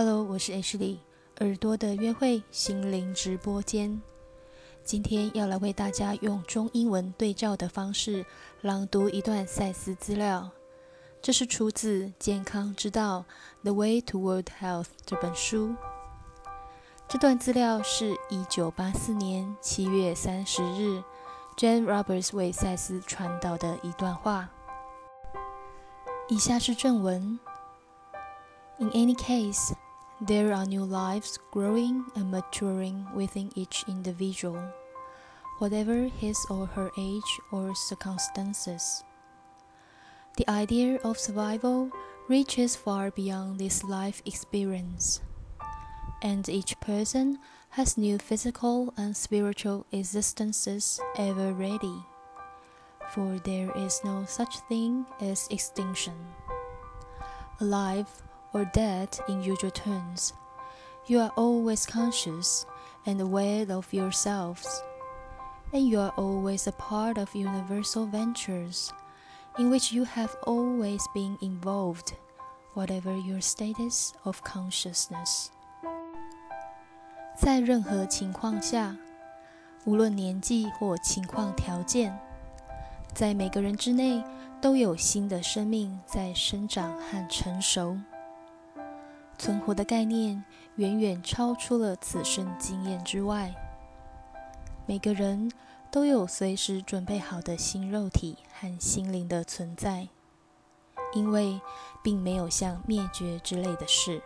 Hello，我是 H 李，耳朵的约会心灵直播间。今天要来为大家用中英文对照的方式朗读一段赛斯资料。这是出自《健康之道》（The Way Toward Health） 这本书。这段资料是一九八四年七月三十日，Jane Roberts 为赛斯传导的一段话。以下是正文。In any case, there are new lives growing and maturing within each individual, whatever his or her age or circumstances. The idea of survival reaches far beyond this life experience, and each person has new physical and spiritual existences ever ready for there is no such thing as extinction. Alive or dead in usual terms, you are always conscious and aware of yourselves, and you are always a part of universal ventures in which you have always been involved, whatever your status of consciousness. 在任何情况下，无论年纪或情况条件，在每个人之内，都有新的生命在生长和成熟。 存活的概念远远超出了此生经验之外。每个人都有随时准备好的新肉体和心灵的存在，因为并没有像灭绝之类的事。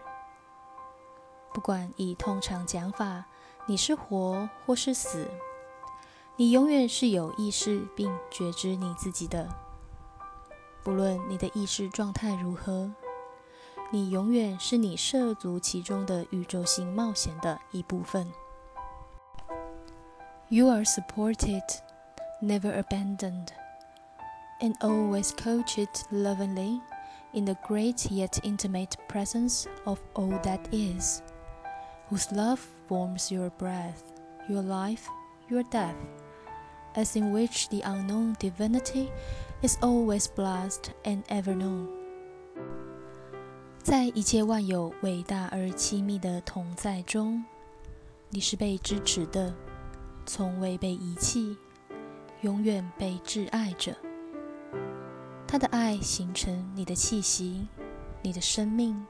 不管以通常讲法，你是活或是死。你永远是有意识并觉知你自己的，不论你的意识状态如何，你永远是你涉足其中的宇宙性冒险的一部分。You are supported, never abandoned, and always coached lovingly in the great yet intimate presence of all that is, whose love forms your breath, your life, your death as in which the unknown divinity is always blessed and ever known。 在一切万有伟大而亲密的同在中，你是被支持的，从未被遗弃，永远被挚爱着。他的爱形成你的气息，你的生命，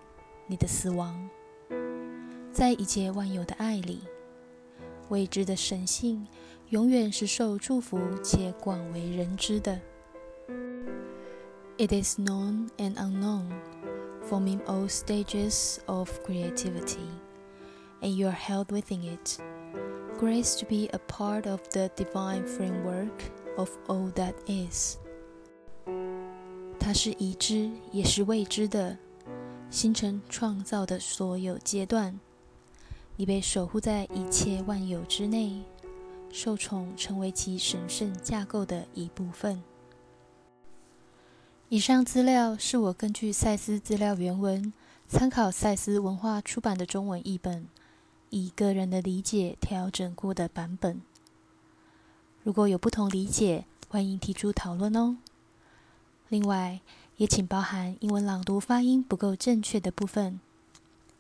你的死亡。在一切万有的爱里，未知的神性。永远是受祝福且广为人知的。It is known and unknown, forming all stages of creativity, and you are held within it, graced to be a part of the divine framework of all that is. 它是已知也是未知的，形成创造的所有阶段。你被守护在一切万有之内。受宠成为其神圣架构的一部分。 以上资料是我根据赛斯资料原文，参考赛斯文化出版的中文译本，以个人的理解调整过的版本。如果有不同理解，欢迎提出讨论哦。另外，也请包含英文朗读发音不够正确的部分。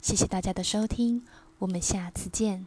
谢谢大家的收听，我们下次见。